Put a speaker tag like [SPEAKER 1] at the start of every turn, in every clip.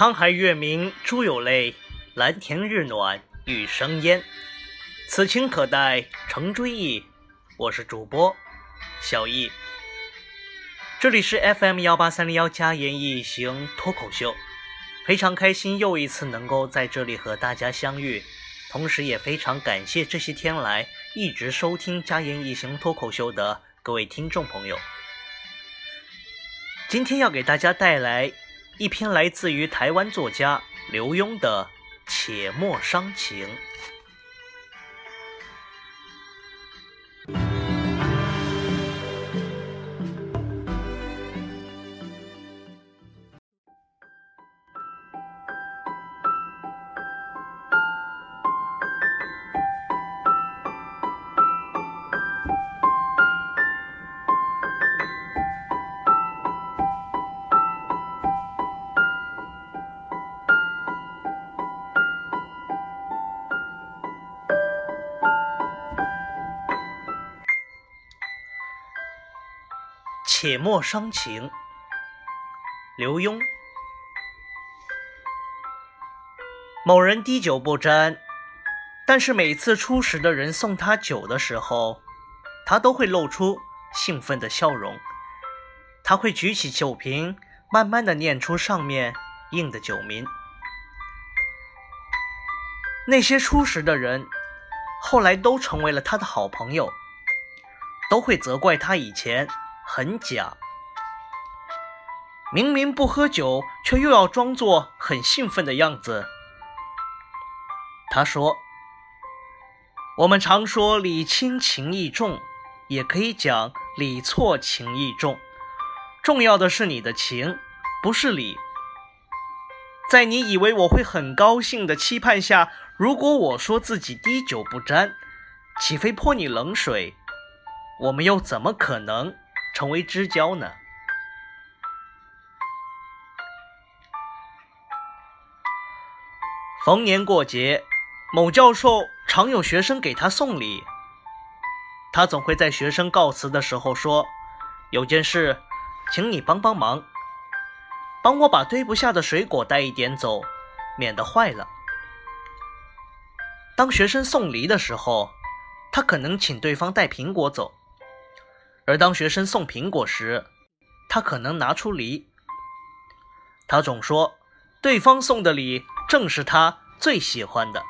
[SPEAKER 1] 沧海月明珠有泪，蓝田日暖玉生烟。此情可待成追忆。我是主播小易，这里是 FM 幺八三零幺加言一行脱口秀，非常开心又一次能够在这里和大家相遇，同时也非常感谢这些天来一直收听加言一行脱口秀的各位听众朋友。今天要给大家带来。一篇来自于台湾作家刘墉的《且莫伤情》。且莫伤情，刘墉。某人滴酒不沾，但是每次初识的人送他酒的时候，他都会露出兴奋的笑容。他会举起酒瓶，慢慢的念出上面印的酒名。那些初识的人，后来都成为了他的好朋友，都会责怪他以前。很假，明明不喝酒，却又要装作很兴奋的样子。他说：“我们常说礼轻情意重，也可以讲礼错情意重。重要的是你的情，不是礼。在你以为我会很高兴的期盼下，如果我说自己滴酒不沾，岂非泼你冷水？我们又怎么可能？”成为知交呢？逢年过节，某教授常有学生给他送礼，他总会在学生告辞的时候说：“有件事，请你帮帮忙，帮我把堆不下的水果带一点走，免得坏了。”当学生送梨的时候，他可能请对方带苹果走。而当学生送苹果时，他可能拿出梨。他总说，对方送的礼正是他最喜欢的，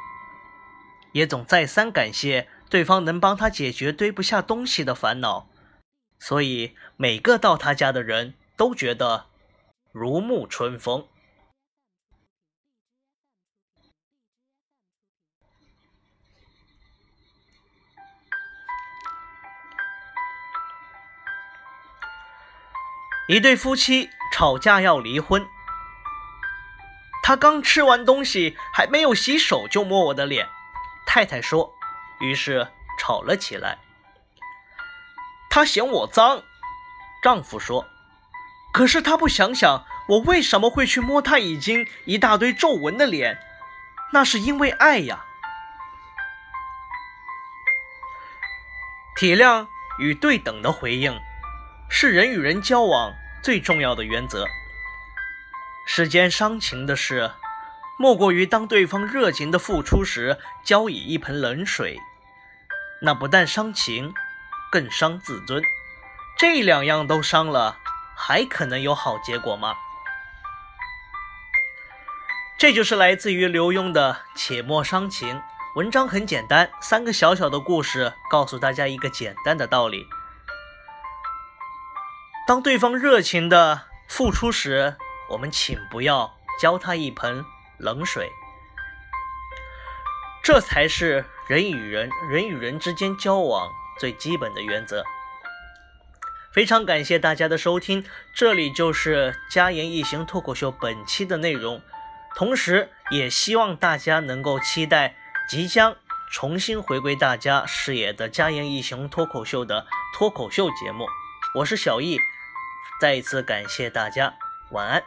[SPEAKER 1] 也总再三感谢对方能帮他解决堆不下东西的烦恼。所以，每个到他家的人都觉得如沐春风。一对夫妻吵架要离婚，他刚吃完东西还没有洗手就摸我的脸，太太说，于是吵了起来。他嫌我脏，丈夫说，可是他不想想我为什么会去摸他已经一大堆皱纹的脸，那是因为爱呀。体谅与对等的回应。是人与人交往最重要的原则。世间伤情的事，莫过于当对方热情的付出时，浇以一盆冷水。那不但伤情，更伤自尊。这两样都伤了，还可能有好结果吗？这就是来自于刘墉的《且莫伤情》文章，很简单，三个小小的故事，告诉大家一个简单的道理。当对方热情的付出时，我们请不要浇他一盆冷水。这才是人与人、人与人之间交往最基本的原则。非常感谢大家的收听，这里就是家言一行脱口秀本期的内容，同时也希望大家能够期待即将重新回归大家视野的家言一行脱口秀的脱口秀节目。我是小易。再一次感谢大家，晚安。